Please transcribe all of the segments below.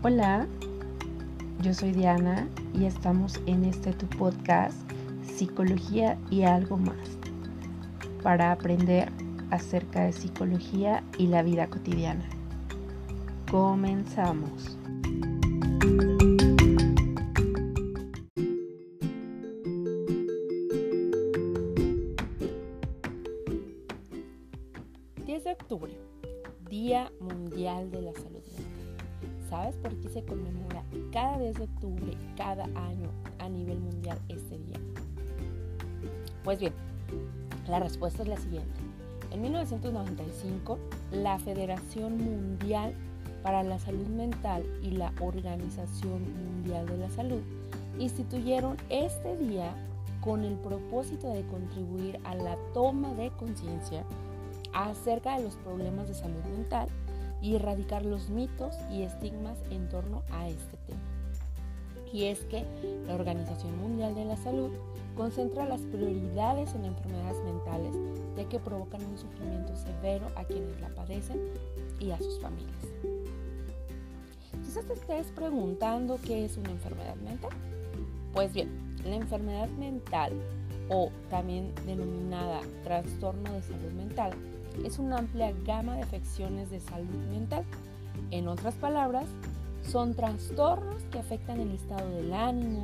Hola, yo soy Diana y estamos en este tu podcast Psicología y algo más para aprender acerca de psicología y la vida cotidiana. Comenzamos. Pues bien, la respuesta es la siguiente. En 1995, la Federación Mundial para la Salud Mental y la Organización Mundial de la Salud instituyeron este día con el propósito de contribuir a la toma de conciencia acerca de los problemas de salud mental y erradicar los mitos y estigmas en torno a este tema. Y es que la Organización Mundial de la Salud concentra las prioridades en enfermedades mentales ya que provocan un sufrimiento severo a quienes la padecen y a sus familias. Quizás te estés preguntando qué es una enfermedad mental. Pues bien, la enfermedad mental o también denominada trastorno de salud mental es una amplia gama de afecciones de salud mental. En otras palabras, son trastornos que afectan el estado del ánimo,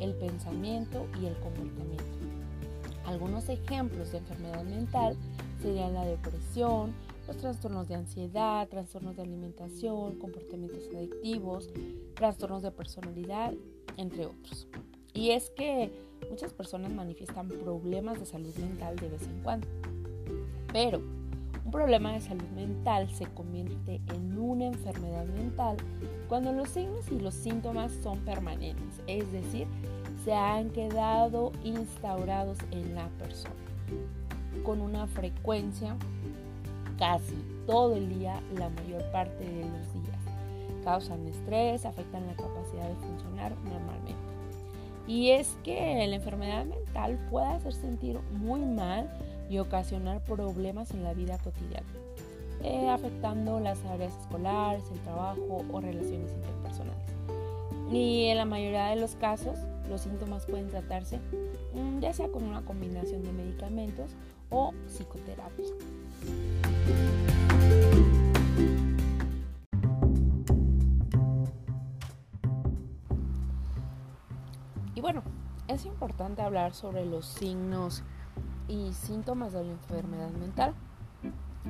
el pensamiento y el comportamiento. Algunos ejemplos de enfermedad mental serían la depresión, los trastornos de ansiedad, trastornos de alimentación, comportamientos adictivos, trastornos de personalidad, entre otros. Y es que muchas personas manifiestan problemas de salud mental de vez en cuando. Pero un problema de salud mental se convierte en una enfermedad mental cuando los signos y los síntomas son permanentes, es decir, se han quedado instaurados en la persona con una frecuencia casi todo el día, la mayor parte de los días. Causan estrés, afectan la capacidad de funcionar normalmente. Y es que la enfermedad mental puede hacer sentir muy mal y ocasionar problemas en la vida cotidiana, eh, afectando las áreas escolares, el trabajo o relaciones interpersonales. Y en la mayoría de los casos, los síntomas pueden tratarse mm, ya sea con una combinación de medicamentos o psicoterapia. Y bueno, es importante hablar sobre los signos y síntomas de la enfermedad mental.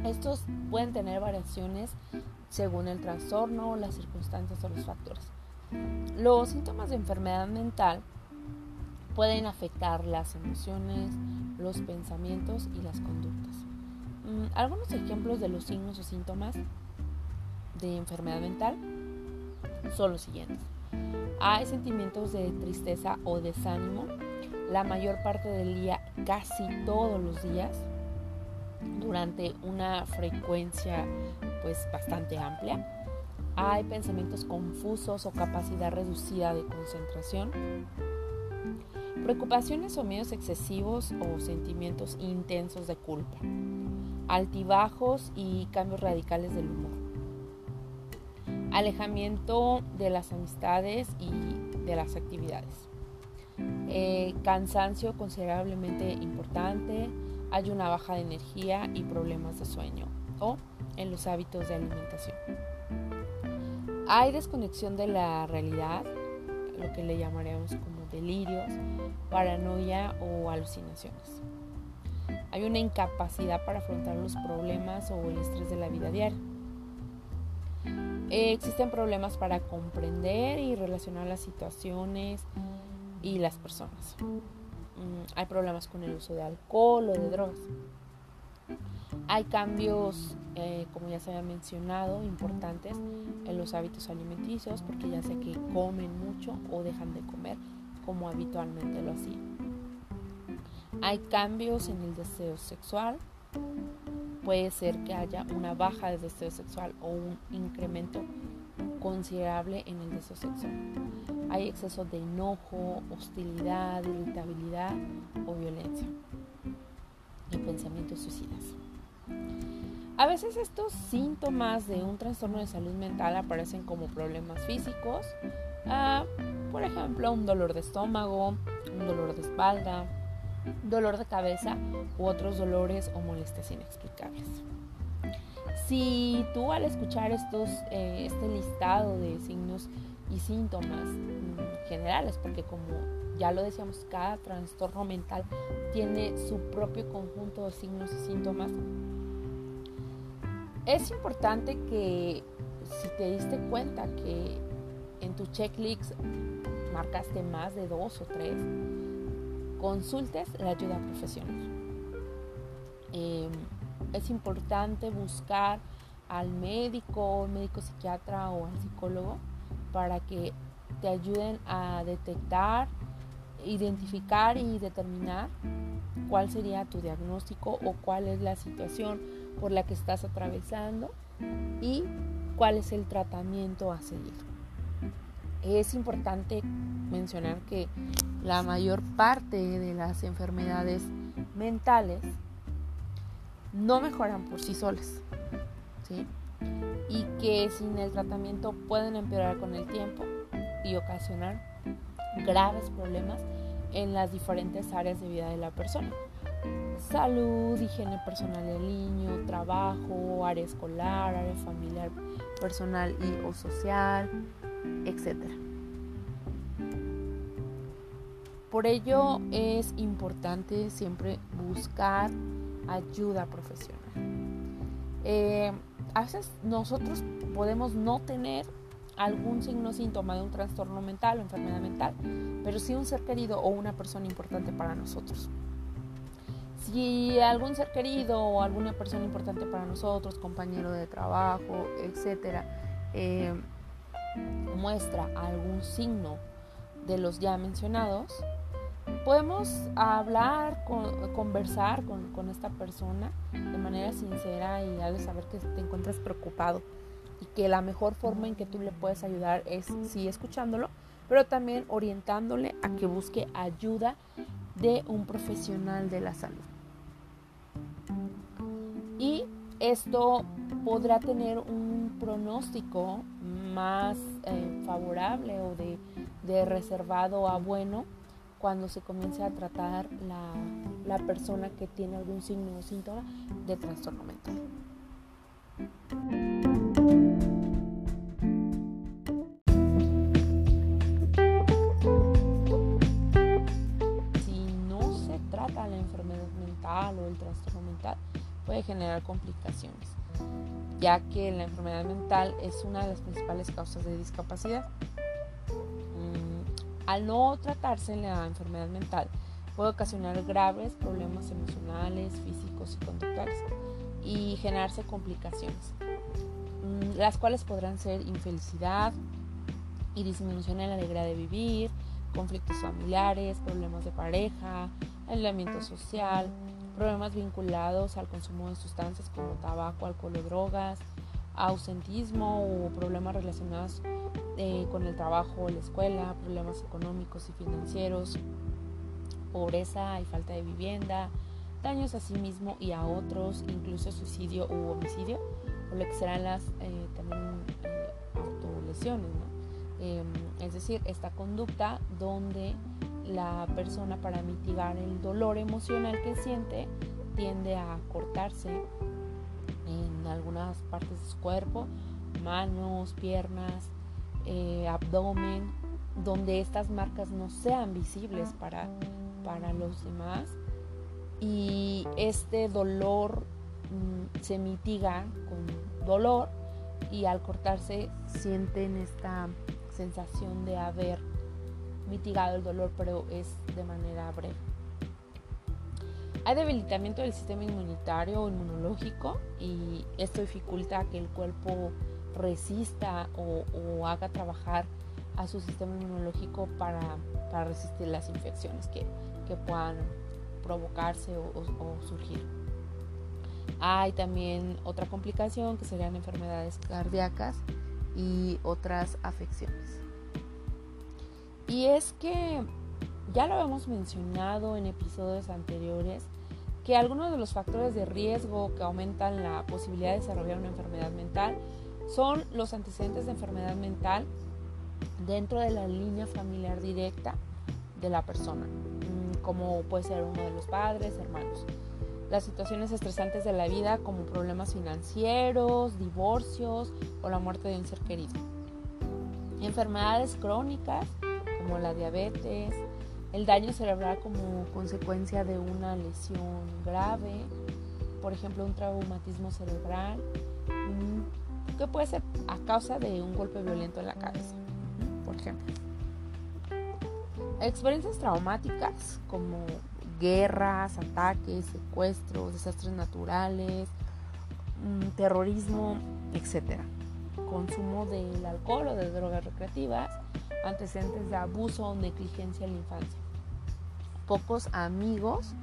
Estos pueden tener variaciones según el trastorno, las circunstancias o los factores. Los síntomas de enfermedad mental pueden afectar las emociones, los pensamientos y las conductas. Mm, algunos ejemplos de los signos o síntomas de enfermedad mental son los siguientes. Hay sentimientos de tristeza o desánimo, la mayor parte del día, casi todos los días, durante una frecuencia pues bastante amplia. Hay pensamientos confusos o capacidad reducida de concentración. Preocupaciones o miedos excesivos o sentimientos intensos de culpa. Altibajos y cambios radicales del humor. Alejamiento de las amistades y de las actividades eh, cansancio considerablemente importante, hay una baja de energía y problemas de sueño o en los hábitos de alimentación. Hay desconexión de la realidad, lo que le llamaríamos como delirios, paranoia o alucinaciones. Hay una incapacidad para afrontar los problemas o el estrés de la vida diaria. Existen problemas para comprender y relacionar las situaciones, y las personas. Mm, hay problemas con el uso de alcohol o de drogas. Hay cambios, eh, como ya se había mencionado, importantes en los hábitos alimenticios, porque ya sé que comen mucho o dejan de comer como habitualmente lo hacían. Hay cambios en el deseo sexual. Puede ser que haya una baja de deseo sexual o un incremento considerable en el deseo sexual. Hay exceso de enojo, hostilidad, irritabilidad o violencia y pensamientos suicidas. A veces estos síntomas de un trastorno de salud mental aparecen como problemas físicos, ah, por ejemplo, un dolor de estómago, un dolor de espalda, dolor de cabeza u otros dolores o molestias inexplicables. Si tú al escuchar estos, eh, este listado de signos y síntomas mm, generales, porque como ya lo decíamos, cada trastorno mental tiene su propio conjunto de signos y síntomas, es importante que si te diste cuenta que en tu checklist marcaste más de dos o tres, consultes la ayuda profesional. Em, es importante buscar al médico, médico psiquiatra o al psicólogo para que te ayuden a detectar, identificar y determinar cuál sería tu diagnóstico o cuál es la situación por la que estás atravesando y cuál es el tratamiento a seguir. Es importante mencionar que la mayor parte de las enfermedades mentales no mejoran por sí solas, Y que sin el tratamiento pueden empeorar con el tiempo y ocasionar graves problemas en las diferentes áreas de vida de la persona salud, higiene personal del niño, trabajo, área escolar, área familiar, personal y o social, etc. Por ello es importante siempre buscar ayuda profesional. Eh, a veces nosotros podemos no tener algún signo síntoma de un trastorno mental o enfermedad mental, pero sí un ser querido o una persona importante para nosotros. Si algún ser querido o alguna persona importante para nosotros, compañero de trabajo, etcétera, eh, muestra algún signo de los ya mencionados, podemos hablar, conversar con, con, esta persona de manera sincera y darle saber que te encuentras preocupado y que la mejor forma en que tú le puedes ayudar es sí escuchándolo, pero también orientándole a que busque ayuda de un profesional de la salud. Y esto podrá tener un pronóstico más eh, favorable o de, reservado a bueno cuando se comience a tratar la, la persona que tiene algún signo o síntoma de trastorno mental. Generar complicaciones, ya que la enfermedad mental es una de las principales causas de discapacidad. Mm, al no tratarse la enfermedad mental, puede ocasionar graves problemas emocionales, físicos y conductuales y generarse complicaciones, mm, las cuales podrán ser infelicidad y disminución en la alegría de vivir, conflictos familiares, problemas de pareja, aislamiento social, problemas vinculados al consumo de sustancias como tabaco, alcohol o drogas, ausentismo o problemas relacionados eh, con el trabajo o la escuela, problemas económicos y financieros, pobreza y falta de vivienda, daños a sí mismo y a otros, incluso suicidio u homicidio, o lo que serán las eh, también eh, autolesiones, em, es decir, esta conducta donde la persona para mitigar el dolor emocional que siente tiende a cortarse en algunas partes de su cuerpo, manos, piernas, eh, abdomen, donde estas marcas no sean visibles para, para los demás. Y este dolor mm, se mitiga con dolor y al cortarse sienten esta sensación de haber mitigado el dolor, pero es de manera breve. Hay debilitamiento del sistema inmunitario o inmunológico y esto dificulta que el cuerpo resista o, haga trabajar a su sistema inmunológico para, resistir las infecciones que, puedan provocarse o surgir. Hay también otra complicación que serían enfermedades cardíacas y otras afecciones. Y es que ya lo hemos mencionado en episodios anteriores que algunos de los factores de riesgo que aumentan la posibilidad de desarrollar una enfermedad mental son los antecedentes de enfermedad mental dentro de la línea familiar directa de la persona, mm, como puede ser uno de los padres, hermanos. Las situaciones estresantes de la vida como problemas financieros, divorcios o la muerte de un ser querido. Enfermedades crónicas como la diabetes, el daño cerebral como consecuencia de una lesión grave, por ejemplo un traumatismo cerebral, mm, que puede ser a causa de un golpe violento en la cabeza, por ejemplo. Experiencias traumáticas como guerras, ataques, secuestros, desastres naturales, mm, terrorismo, etc. Consumo del alcohol o de drogas recreativas, antecedentes de abuso o negligencia en la infancia, pocos amigos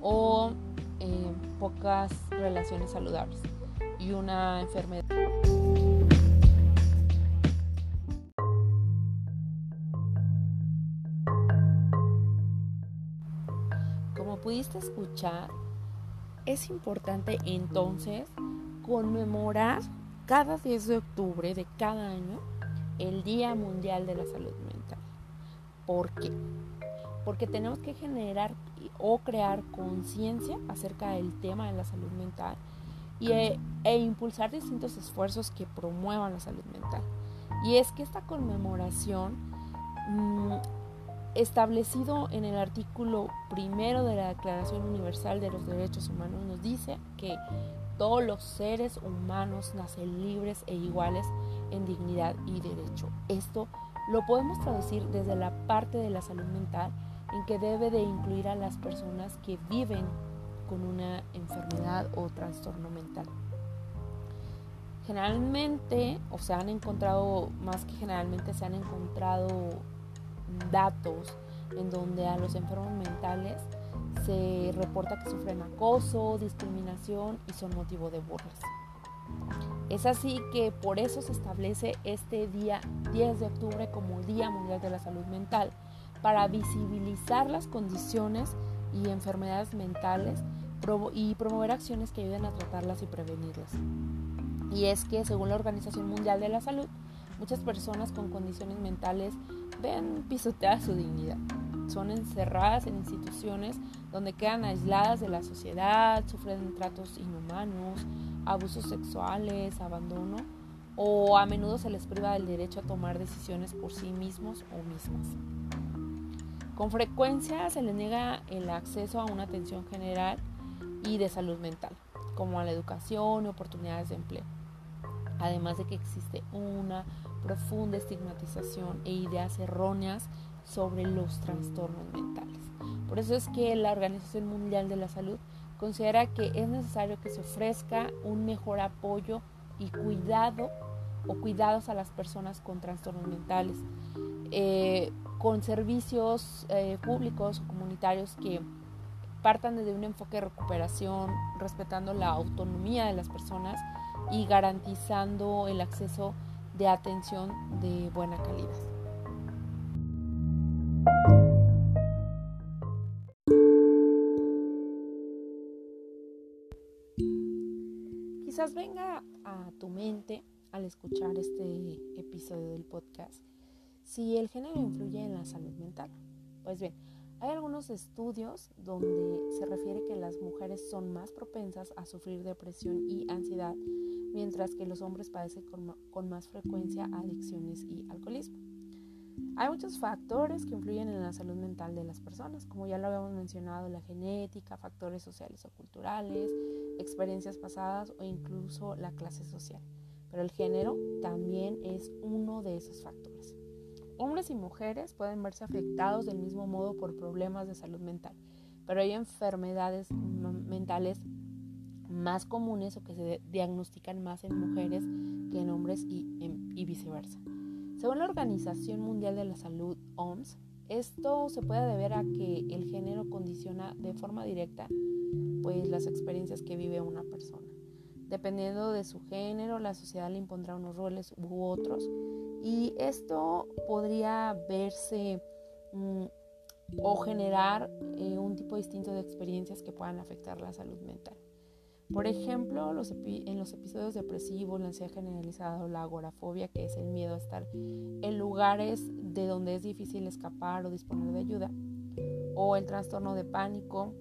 o eh, pocas relaciones saludables y una enfermedad. Como pudiste escuchar, es importante entonces conmemorar cada 10 de octubre de cada año el Día Mundial de la Salud Mental. ¿Por qué? Porque tenemos que generar o crear conciencia acerca del tema de la salud mental y, e, e, impulsar distintos esfuerzos que promuevan la salud mental. Y es que esta conmemoración, mm, establecido en el artículo primero de la Declaración Universal de los Derechos Humanos, nos dice que todos los seres humanos nacen libres e iguales en dignidad y derecho. Esto lo podemos traducir desde la parte de la salud mental en que debe de incluir a las personas que viven con una enfermedad o trastorno mental. Generalmente, o se han encontrado, más que generalmente, se han encontrado datos en donde a los enfermos mentales se reporta que sufren acoso, discriminación y son motivo de burlas. Es así que por eso se establece este día 10 de octubre como Día Mundial de la Salud Mental, para visibilizar las condiciones y enfermedades mentales y promover acciones que ayuden a tratarlas y prevenirlas. Y es que según la Organización Mundial de la Salud, muchas personas con condiciones mentales ven pisoteada su dignidad. Son encerradas en instituciones donde quedan aisladas de la sociedad, sufren tratos inhumanos, abusos sexuales, abandono o a menudo se les priva del derecho a tomar decisiones por sí mismos o mismas. Con frecuencia se les niega el acceso a una atención general y de salud mental, como a la educación y oportunidades de empleo. Además de que existe una profunda estigmatización e ideas erróneas sobre los trastornos mentales. Por eso es que la Organización Mundial de la Salud considera que es necesario que se ofrezca un mejor apoyo y cuidado o cuidados a las personas con trastornos mentales, eh, con servicios eh, públicos o comunitarios que partan desde un enfoque de recuperación, respetando la autonomía de las personas y garantizando el acceso de atención de buena calidad. Venga a tu mente al escuchar este episodio del podcast si el género influye en la salud mental. Pues bien, hay algunos estudios donde se refiere que las mujeres son más propensas a sufrir depresión y ansiedad, mientras que los hombres padecen con, más frecuencia adicciones y alcoholismo. Hay muchos factores que influyen en la salud mental de las personas, como ya lo habíamos mencionado, la genética, factores sociales o culturales, experiencias pasadas o incluso la clase social. Pero el género también es uno de esos factores. Hombres y mujeres pueden verse afectados del mismo modo por problemas de salud mental, pero hay enfermedades mentales más comunes o que se diagnostican más en mujeres que en hombres y, y viceversa. Según la Organización Mundial de la Salud, OMS, esto se puede deber a que el género condiciona de forma directa pues las experiencias que vive una persona. Dependiendo de su género, la sociedad le impondrá unos roles u otros y esto podría verse mm, o generar eh, un tipo distinto de experiencias que puedan afectar la salud mental. Por ejemplo, en los episodios depresivos, la ansiedad generalizada o la agorafobia, que es el miedo a estar en lugares de donde es difícil escapar o disponer de ayuda, o el trastorno de pánico,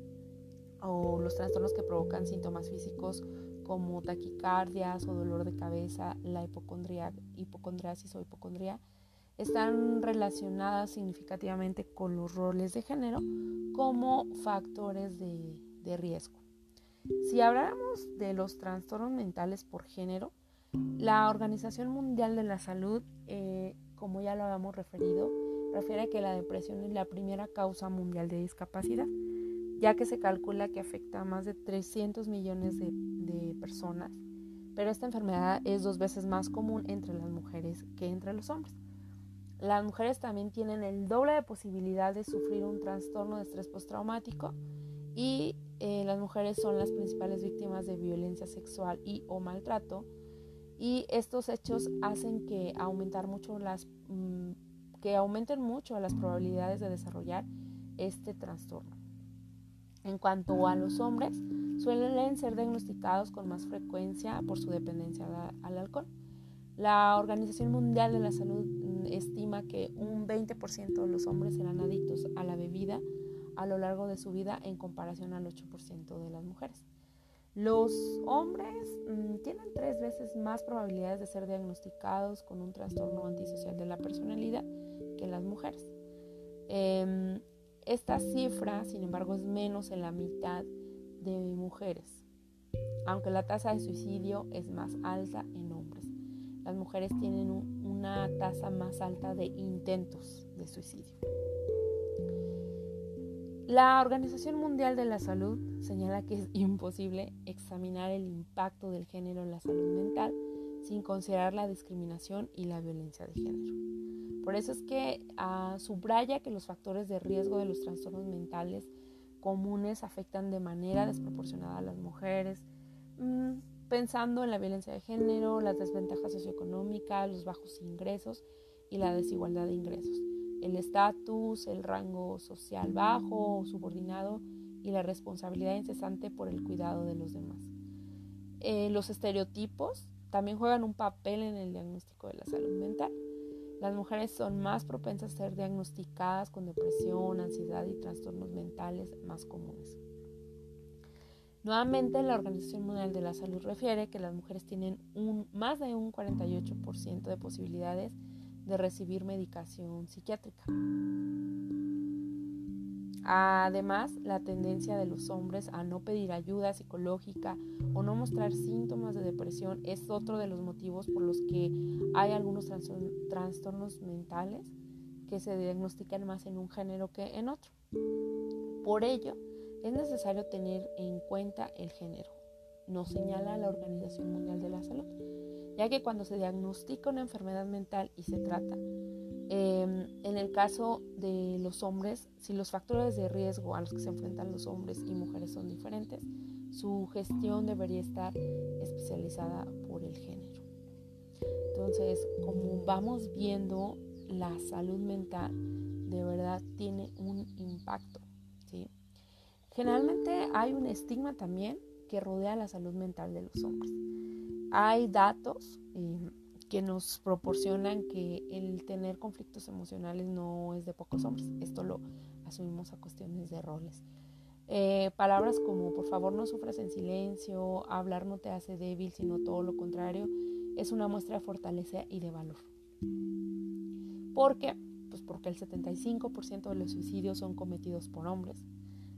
o los trastornos que provocan síntomas físicos como taquicardias o dolor de cabeza, la hipocondriasis o hipocondría, están relacionadas significativamente con los roles de género como factores de, riesgo. Si habláramos de los trastornos mentales por género, la Organización Mundial de la Salud, eh, como ya lo habíamos referido, refiere a que la depresión es la primera causa mundial de discapacidad, ya que se calcula que afecta a más de 300 millones de, de personas, pero esta enfermedad es dos veces más común entre las mujeres que entre los hombres. Las mujeres también tienen el doble de posibilidad de sufrir un trastorno de estrés postraumático y eh, las mujeres son las principales víctimas de violencia sexual y o maltrato y estos hechos hacen que aumentar mucho las mm, que aumenten mucho las probabilidades de desarrollar este trastorno. En cuanto a los hombres, suelen ser diagnosticados con más frecuencia por su dependencia al alcohol. La Organización Mundial de la Salud estima que un 20% de los hombres serán adictos a la bebida a lo largo de su vida en comparación al 8% de las mujeres. Los hombres mm, tienen tres veces más probabilidades de ser diagnosticados con un trastorno antisocial de la personalidad que las mujeres. Em, esta cifra, sin embargo, es menos en la mitad de mujeres, aunque la tasa de suicidio es más alta en hombres. Las mujeres tienen un, una tasa más alta de intentos de suicidio. La Organización Mundial de la Salud señala que es imposible examinar el impacto del género en la salud mental sin considerar la discriminación y la violencia de género. Por eso es que uh, subraya que los factores de riesgo de los trastornos mentales comunes afectan de manera desproporcionada a las mujeres, mm, pensando en la violencia de género, las desventajas socioeconómicas, los bajos ingresos y la desigualdad de ingresos, el estatus, el rango social bajo o subordinado y la responsabilidad incesante por el cuidado de los demás. Eh, los estereotipos también juegan un papel en el diagnóstico de la salud mental. Las mujeres son más propensas a ser diagnosticadas con depresión, ansiedad y trastornos mentales más comunes. Nuevamente, la Organización Mundial de la Salud refiere que las mujeres tienen un, más de un 48% de posibilidades de recibir medicación psiquiátrica. Además, la tendencia de los hombres a no pedir ayuda psicológica o no mostrar síntomas de depresión es otro de los motivos por los que hay algunos trastornos mentales que se diagnostican más en un género que en otro. Por ello, es necesario tener en cuenta el género, nos señala la Organización Mundial de la Salud, ya que cuando se diagnostica una enfermedad mental y se trata, em, en el caso de los hombres, si los factores de riesgo a los que se enfrentan los hombres y mujeres son diferentes, su gestión debería estar especializada por el género. Entonces, como vamos viendo, la salud mental de verdad tiene un impacto Generalmente hay un estigma también que rodea la salud mental de los hombres. Hay datos eh, que nos proporcionan que el tener conflictos emocionales no es de pocos hombres. Esto lo asumimos a cuestiones de roles. Eh, palabras como por favor no sufras en silencio, hablar no te hace débil, sino todo lo contrario, es una muestra de fortaleza y de valor. ¿Por qué? Pues porque el 75% de los suicidios son cometidos por hombres.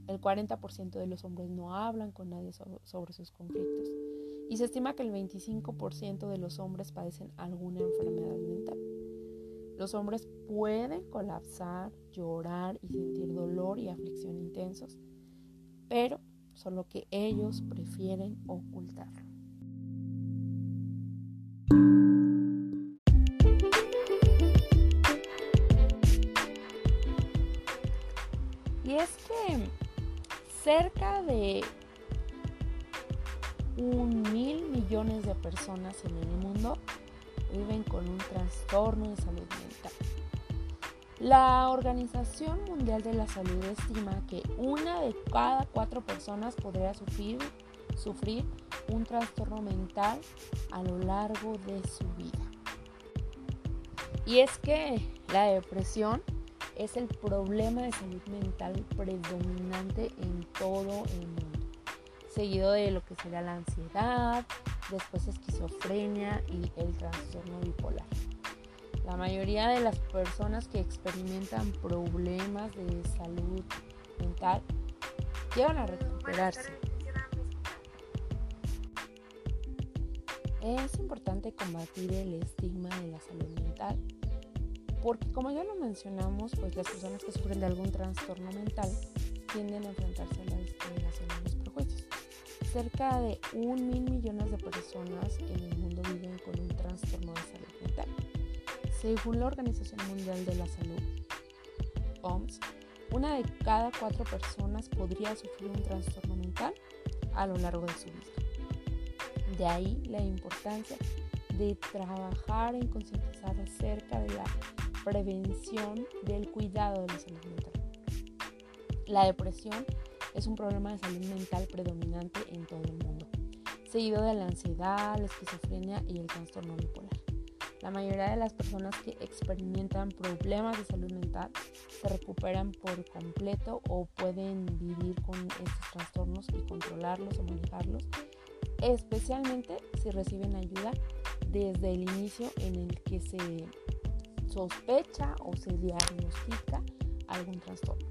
El 40% de los hombres no hablan con nadie sobre, sus conflictos y se estima que el 25% de los hombres padecen alguna enfermedad mental. Los hombres pueden colapsar, llorar y sentir dolor y aflicción intensos, pero solo que ellos prefieren ocultarlo. Cerca de un mil millones de personas en el mundo viven con un trastorno de salud mental. La Organización Mundial de la Salud estima que una de cada cuatro personas podría sufrir, sufrir un trastorno mental a lo largo de su vida. Y es que la depresión es el problema de salud mental predominante en todo el mundo, seguido de lo que sería la ansiedad, después esquizofrenia y el trastorno bipolar. La mayoría de las personas que experimentan problemas de salud mental llegan a recuperarse. Es importante combatir el estigma de la salud mental porque como ya lo mencionamos, pues las personas que sufren de algún trastorno mental tienden a enfrentarse a la discriminación y los prejuicios. Cerca de un mil millones de personas en el mundo viven con un trastorno de salud mental. Según la Organización Mundial de la Salud, OMS, una de cada cuatro personas podría sufrir un trastorno mental a lo largo de su vida. De ahí la importancia de trabajar en concientizar acerca de la prevención del cuidado de la salud mental. La depresión es un problema de salud mental predominante en todo el mundo, seguido de la ansiedad, la esquizofrenia y el trastorno bipolar. La mayoría de las personas que experimentan problemas de salud mental se recuperan por completo o pueden vivir con estos trastornos y controlarlos o manejarlos, especialmente si reciben ayuda desde el inicio en el que se sospecha o se diagnostica algún trastorno.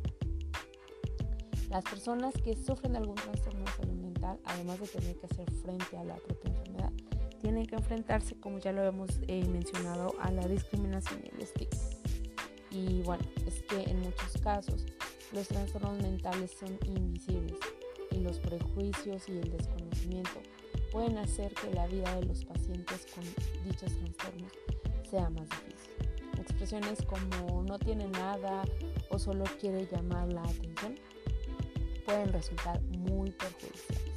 Las personas que sufren algún trastorno de salud mental, además de tener que hacer frente a la propia enfermedad, tienen que enfrentarse, como ya lo hemos eh, mencionado, a la discriminación y el estigma. Y bueno, es que en muchos casos los trastornos mentales son invisibles y los prejuicios y el desconocimiento pueden hacer que la vida de los pacientes con dichos trastornos sea más difícil expresiones como no tiene nada o solo quiere llamar la atención pueden resultar muy perjudiciales.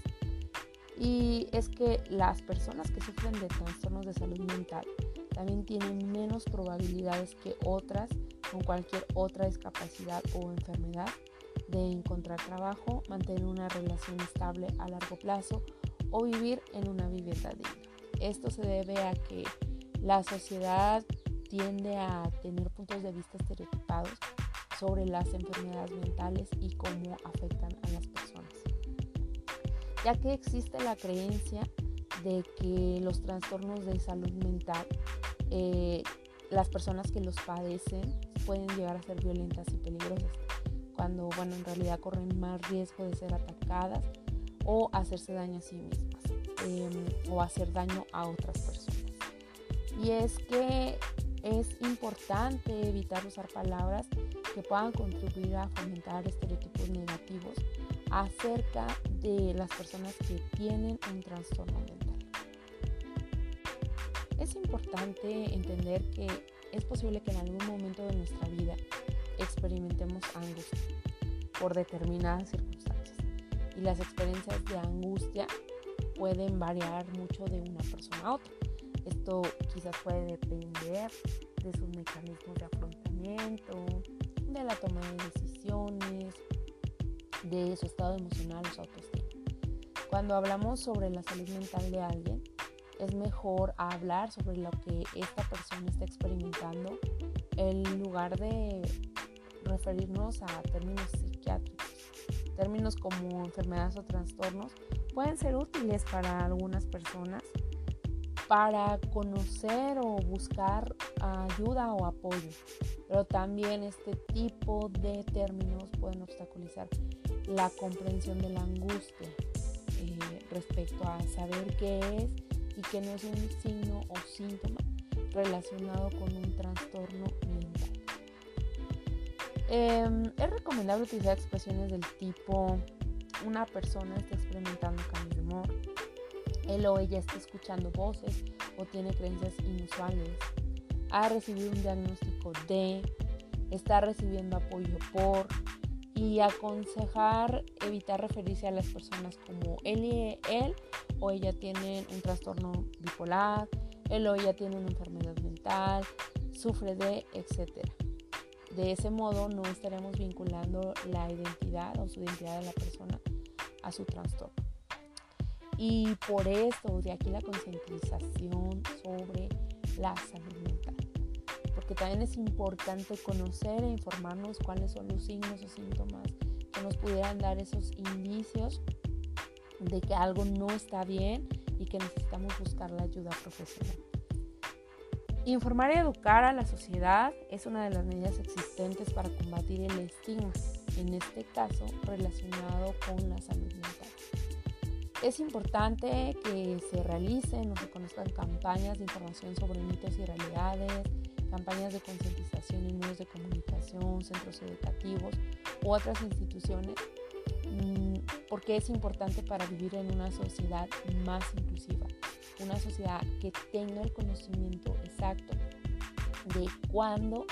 Y es que las personas que sufren de trastornos de salud mental también tienen menos probabilidades que otras con cualquier otra discapacidad o enfermedad de encontrar trabajo, mantener una relación estable a largo plazo o vivir en una vivienda digna. Esto se debe a que la sociedad tiende a tener puntos de vista estereotipados sobre las enfermedades mentales y cómo afectan a las personas. Ya que existe la creencia de que los trastornos de salud mental, eh, las personas que los padecen pueden llegar a ser violentas y peligrosas, cuando bueno, en realidad corren más riesgo de ser atacadas o hacerse daño a sí mismas em, o hacer daño a otras personas. Y es que es importante evitar usar palabras que puedan contribuir a fomentar estereotipos negativos acerca de las personas que tienen un trastorno mental. Es importante entender que es posible que en algún momento de nuestra vida experimentemos angustia por determinadas circunstancias y las experiencias de angustia pueden variar mucho de una persona a otra. Esto quizás puede depender de sus mecanismos de afrontamiento, de la toma de decisiones, de su estado emocional su autoestima. Cuando hablamos sobre la salud mental de alguien, es mejor hablar sobre lo que esta persona está experimentando en lugar de referirnos a términos psiquiátricos. Términos como enfermedades o trastornos pueden ser útiles para algunas personas para conocer o buscar ayuda o apoyo. Pero también este tipo de términos pueden obstaculizar la comprensión de la angustia eh, respecto a saber qué es y que no es un signo o síntoma relacionado con un trastorno mental. Em, es recomendable utilizar expresiones del tipo una persona está experimentando cambios de humor, él o ella está escuchando voces o tiene creencias inusuales, ha recibido un diagnóstico de, está recibiendo apoyo por y aconsejar evitar referirse a las personas como él y él o ella tienen un trastorno bipolar, él o ella tiene una enfermedad mental, sufre de, etc. de ese modo no estaremos vinculando la identidad o su identidad de la persona a su trastorno. Y por eso de aquí la concientización sobre la salud mental. Porque también es importante conocer e informarnos cuáles son los signos o síntomas que nos pudieran dar esos indicios de que algo no está bien y que necesitamos buscar la ayuda profesional. Informar y educar a la sociedad es una de las medidas existentes para combatir el estigma, en este caso relacionado con la salud mental. Es importante que se realicen o se conozcan campañas de información sobre mitos y realidades, campañas de concientización en medios de comunicación, centros educativos u otras instituciones, mm, porque es importante para vivir en una sociedad más inclusiva, una sociedad que tenga el conocimiento exacto de cuándo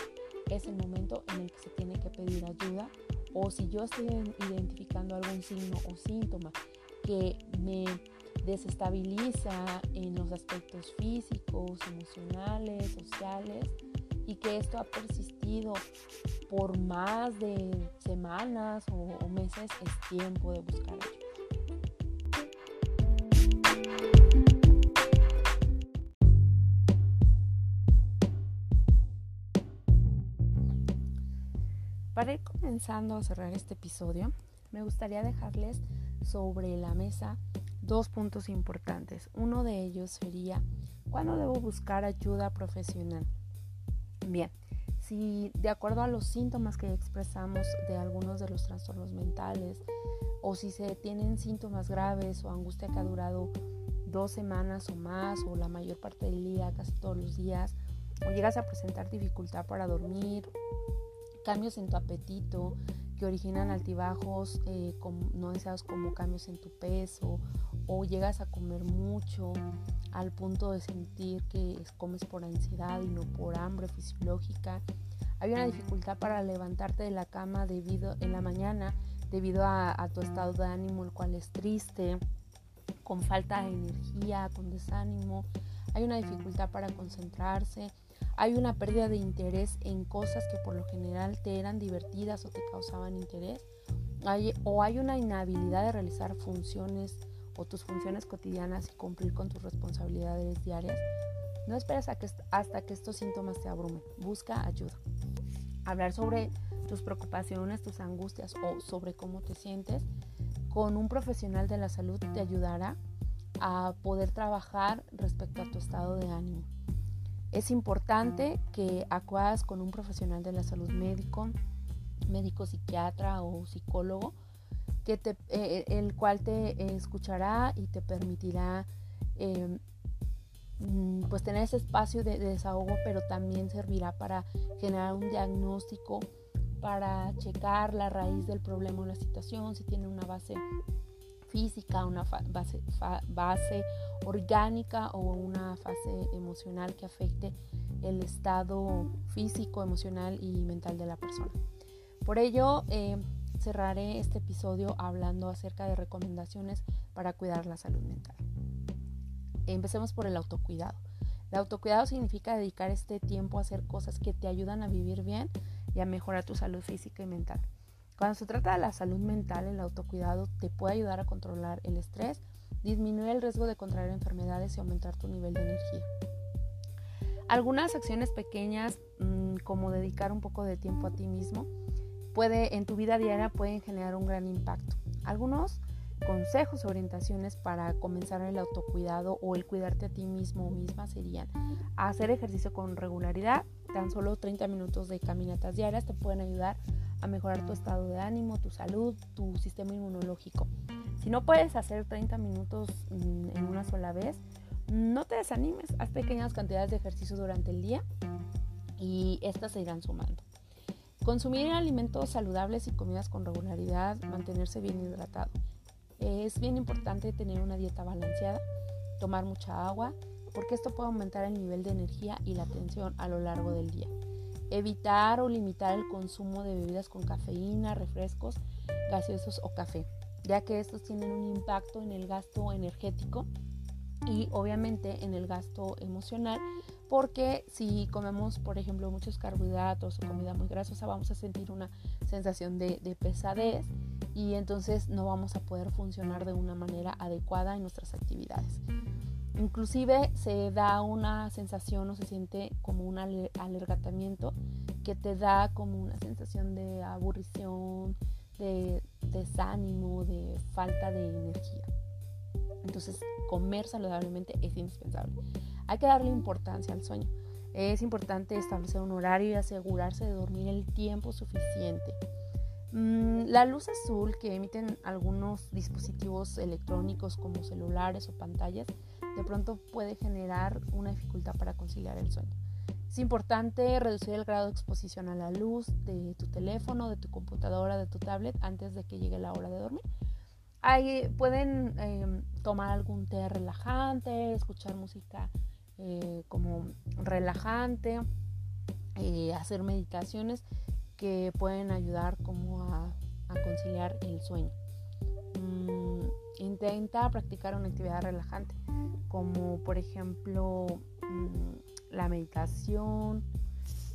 es el momento en el que se tiene que pedir ayuda o si yo estoy identificando algún signo o síntoma que me desestabiliza en los aspectos físicos, emocionales, sociales y que esto ha persistido por más de semanas o, meses, es tiempo de buscar ayuda. Para ir comenzando a cerrar este episodio, me gustaría dejarles sobre la mesa dos puntos importantes. Uno de ellos sería, ¿cuándo debo buscar ayuda profesional? Bien, si de acuerdo a los síntomas que expresamos de algunos de los trastornos mentales, o si se tienen síntomas graves o angustia que ha durado dos semanas o más, o la mayor parte del día, casi todos los días, o llegas a presentar dificultad para dormir, cambios en tu apetito, que originan altibajos eh, no deseados como cambios en tu peso o llegas a comer mucho al punto de sentir que comes por ansiedad y no por hambre fisiológica. Hay una dificultad para levantarte de la cama debido en la mañana debido a tu estado de ánimo el cual es triste, con falta de energía, con desánimo. Hay una dificultad para concentrarse hay una pérdida de interés en cosas que por lo general te eran divertidas o te causaban interés, o hay una inhabilidad de realizar funciones o tus funciones cotidianas y cumplir con tus responsabilidades diarias, no esperes hasta que estos síntomas te abrumen. Busca ayuda. Hablar sobre tus preocupaciones, tus angustias o sobre cómo te sientes con un profesional de la salud te ayudará a poder trabajar respecto a tu estado de ánimo. Es importante que acudas con un profesional de la salud médico, médico psiquiatra o psicólogo, que te, eh, el cual te escuchará y te permitirá em, mm, pues tener ese espacio de, desahogo, pero también servirá para generar un diagnóstico, para checar la raíz del problema o la situación, si tiene una base física, una base, orgánica o una fase emocional que afecte el estado físico, emocional y mental de la persona. Por ello, eh, cerraré este episodio hablando acerca de recomendaciones para cuidar la salud mental. Empecemos por el autocuidado. El autocuidado significa dedicar este tiempo a hacer cosas que te ayudan a vivir bien y a mejorar tu salud física y mental. Cuando se trata de la salud mental, el autocuidado te puede ayudar a controlar el estrés, disminuir el riesgo de contraer enfermedades y aumentar tu nivel de energía. Algunas acciones pequeñas, mm, como dedicar un poco de tiempo a ti mismo, puede, en tu vida diaria pueden generar un gran impacto. Algunos consejos orientaciones para comenzar el autocuidado o el cuidarte a ti mismo o misma serían hacer ejercicio con regularidad, tan solo 30 minutos de caminatas diarias te pueden ayudar a mejorar tu estado de ánimo, tu salud, tu sistema inmunológico. Si no puedes hacer 30 minutos mm, en una sola vez, no te desanimes, haz pequeñas cantidades de ejercicio durante el día y estas se irán sumando. Consumir alimentos saludables y comidas con regularidad, mantenerse bien hidratado. Es bien importante tener una dieta balanceada, tomar mucha agua, porque esto puede aumentar el nivel de energía y la atención a lo largo del día. Evitar o limitar el consumo de bebidas con cafeína, refrescos, gaseosos o café, ya que estos tienen un impacto en el gasto energético y obviamente en el gasto emocional porque si comemos, por ejemplo, muchos carbohidratos o comida muy grasosa, vamos a sentir una sensación de, pesadez y entonces no vamos a poder funcionar de una manera adecuada en nuestras actividades. Inclusive se da una sensación o se siente como un alergatamiento que te da como una sensación de aburrición, de desánimo, de falta de energía. Entonces, comer saludablemente es indispensable. Hay que darle importancia al sueño. Es importante establecer un horario y asegurarse de dormir el tiempo suficiente. Mm, la luz azul que emiten algunos dispositivos electrónicos como celulares o pantallas de pronto puede generar una dificultad para conciliar el sueño. Es importante reducir el grado de exposición a la luz de tu teléfono, de tu computadora, de tu tablet antes de que llegue la hora de dormir. Ahí pueden em, tomar algún té relajante, escuchar música eh, como relajante, eh, hacer meditaciones que pueden ayudar como a, conciliar el sueño. Mm, intenta practicar una actividad relajante, como por ejemplo mm, la meditación,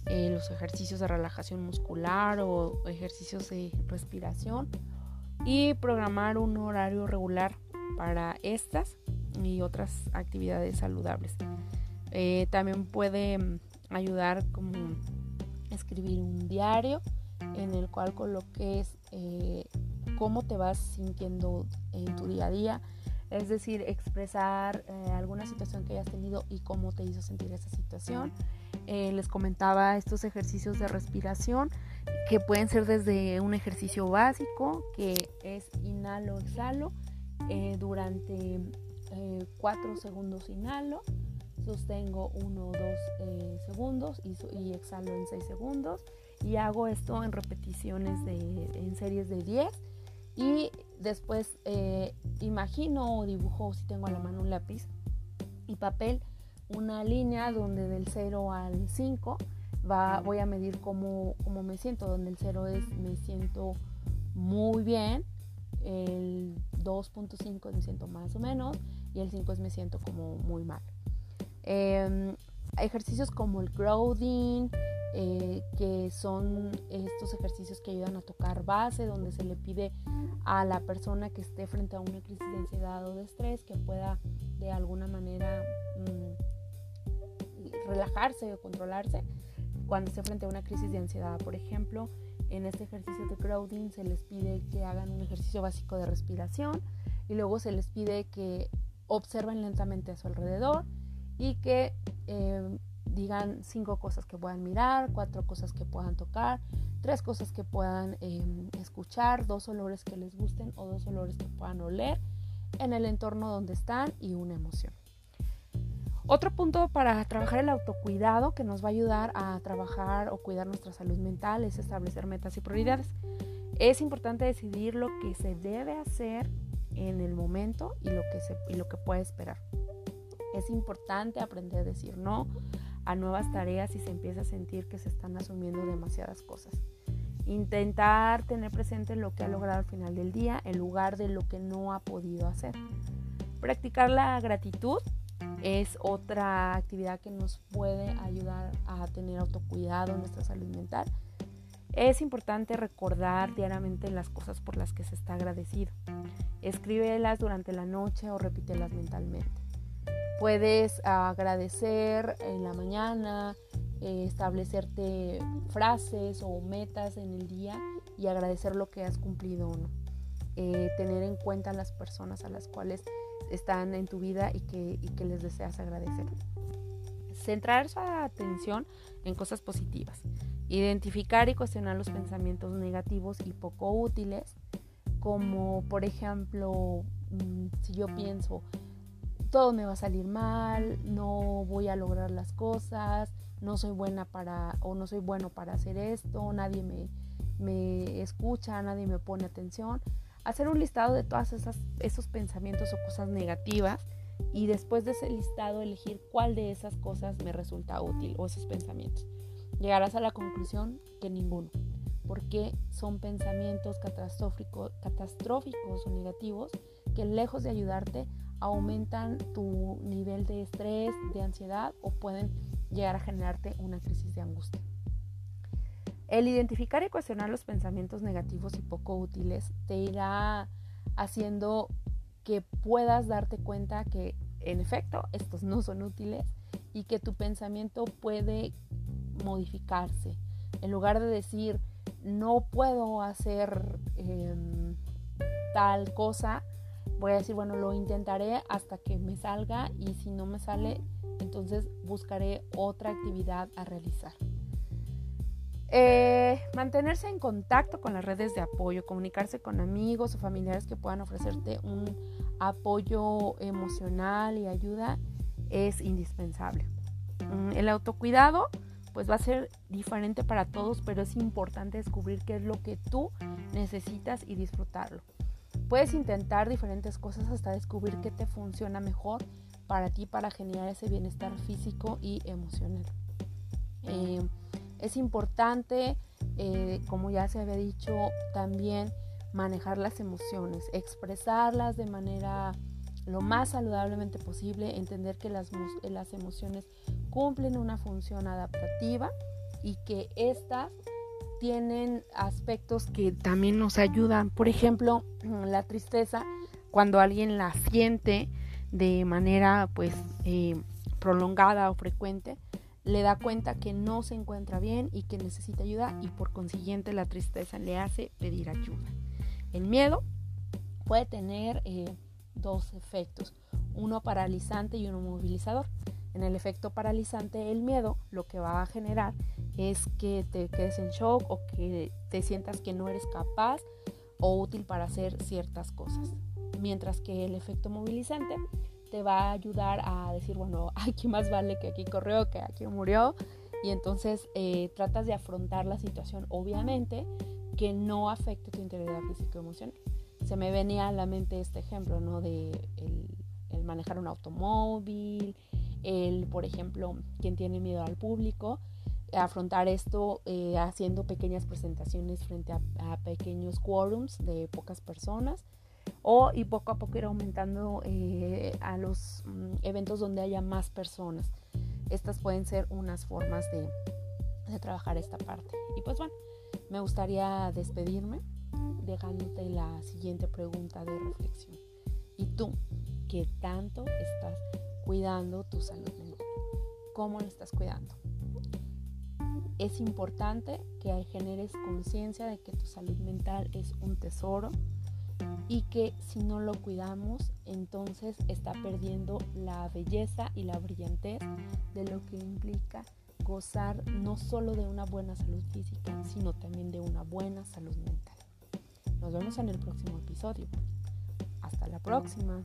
eh, los ejercicios de relajación muscular o ejercicios de respiración y programar un horario regular para estas y otras actividades saludables. Eh, también puede mm, ayudar como escribir un diario en el cual coloques eh, cómo te vas sintiendo en tu día a día, es decir, expresar eh, alguna situación que hayas tenido y cómo te hizo sentir esa situación. les comentaba estos ejercicios de respiración que pueden ser desde un ejercicio básico que es inhalo, exhalo durante 4 segundos inhalo, sostengo 1 o 2 segundos y, exhalo en 6 segundos y hago esto en repeticiones de, en series de 10 y después eh, imagino o dibujo si tengo a la mano un lápiz y papel una línea donde del 0 al 5 va, voy a medir cómo, cómo me siento, donde el 0 es me siento muy bien, el 2.5 me siento más o menos y el 5 es me siento como muy mal. Em, ejercicios como el grounding, eh, que son estos ejercicios que ayudan a tocar base, donde se le pide a la persona que esté frente a una crisis de ansiedad o de estrés que pueda de alguna manera mm, relajarse o controlarse cuando esté frente a una crisis de ansiedad. Por ejemplo, en este ejercicio de grounding se les pide que hagan un ejercicio básico de respiración y luego se les pide que observen lentamente a su alrededor y que eh, digan cinco cosas que puedan mirar, cuatro cosas que puedan tocar, tres cosas que puedan em, escuchar, dos olores que les gusten o dos olores que puedan oler en el entorno donde están y una emoción. Otro punto para trabajar el autocuidado que nos va a ayudar a trabajar o cuidar nuestra salud mental es establecer metas y prioridades. Es importante decidir lo que se debe hacer en el momento y lo que, se, y lo que puede esperar. Es importante aprender a decir no a nuevas tareas si se empieza a sentir que se están asumiendo demasiadas cosas. Intentar tener presente lo que ha logrado al final del día en lugar de lo que no ha podido hacer. Practicar la gratitud es otra actividad que nos puede ayudar a tener autocuidado en nuestra salud mental. Es importante recordar diariamente las cosas por las que se está agradecido. Escríbelas durante la noche o repítelas mentalmente. Puedes agradecer en la mañana, eh, establecerte frases o metas en el día y agradecer lo que has cumplido o no. Eh, tener en cuenta las personas a las cuales están en tu vida y que, y que les deseas agradecer. Centrar su atención en cosas positivas. Identificar y cuestionar los pensamientos negativos y poco útiles, como por ejemplo, mm, si yo pienso, todo me va a salir mal, no voy a lograr las cosas, no soy buena para o no soy bueno para hacer esto, nadie me, me escucha, nadie me pone atención. Hacer un listado de esas, esos pensamientos o cosas negativas y después de ese listado elegir cuál de esas cosas me resulta útil o esos pensamientos. Llegarás a la conclusión que ninguno, porque son pensamientos catastróficos, catastróficos o negativos que lejos de ayudarte aumentan tu nivel de estrés, de ansiedad o pueden llegar a generarte una crisis de angustia. El identificar y cuestionar los pensamientos negativos y poco útiles te irá haciendo que puedas darte cuenta que en efecto estos no son útiles y que tu pensamiento puede modificarse. En lugar de decir no puedo hacer em, tal cosa, voy a decir, bueno, lo intentaré hasta que me salga y si no me sale, entonces buscaré otra actividad a realizar. Eh, mantenerse en contacto con las redes de apoyo, comunicarse con amigos o familiares que puedan ofrecerte un apoyo emocional y ayuda es indispensable. Mm, el autocuidado pues va a ser diferente para todos, pero es importante descubrir qué es lo que tú necesitas y disfrutarlo. Puedes intentar diferentes cosas hasta descubrir qué te funciona mejor para ti para generar ese bienestar físico y emocional. Eh, es importante, eh, como ya se había dicho, también manejar las emociones, expresarlas de manera lo más saludablemente posible, entender que las, las emociones cumplen una función adaptativa y que estas tienen aspectos que también nos ayudan. Por ejemplo, la tristeza, cuando alguien la siente de manera pues eh, prolongada o frecuente, le da cuenta que no se encuentra bien y que necesita ayuda y por consiguiente la tristeza le hace pedir ayuda. El miedo puede tener eh, dos efectos, uno paralizante y uno movilizador. En el efecto paralizante, el miedo lo que va a generar es que te quedes en shock o que te sientas que no eres capaz o útil para hacer ciertas cosas. Mientras que el efecto movilizante te va a ayudar a decir, bueno, aquí más vale que aquí corrió, que aquí murió. Y entonces eh, tratas de afrontar la situación, obviamente, que no afecte tu integridad físico-emocional. Se me venía a la mente este ejemplo, ¿no? De el, manejar un automóvil, el, por ejemplo, quien tiene miedo al público, afrontar esto eh, haciendo pequeñas presentaciones frente a, pequeños quórums de pocas personas o y poco a poco ir aumentando eh, a los mm, eventos donde haya más personas. Estas pueden ser unas formas de, de, trabajar esta parte. Y pues bueno, me gustaría despedirme dejándote la siguiente pregunta de reflexión. ¿Y tú qué tanto estás cuidando tu salud mental? ¿Cómo lo estás cuidando? Es importante que generes conciencia de que tu salud mental es un tesoro y que si no lo cuidamos, entonces está perdiendo la belleza y la brillantez de lo que implica gozar no solo de una buena salud física, sino también de una buena salud mental. Nos vemos en el próximo episodio. Hasta la próxima.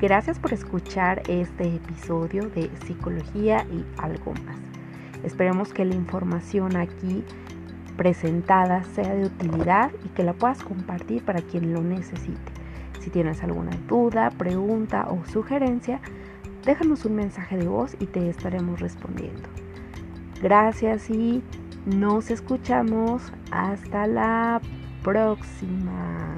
Gracias por escuchar este episodio de Psicología y algo más. Esperemos que la información aquí presentada sea de utilidad y que la puedas compartir para quien lo necesite. Si tienes alguna duda, pregunta o sugerencia, déjanos un mensaje de voz y te estaremos respondiendo. Gracias y nos escuchamos hasta la próxima.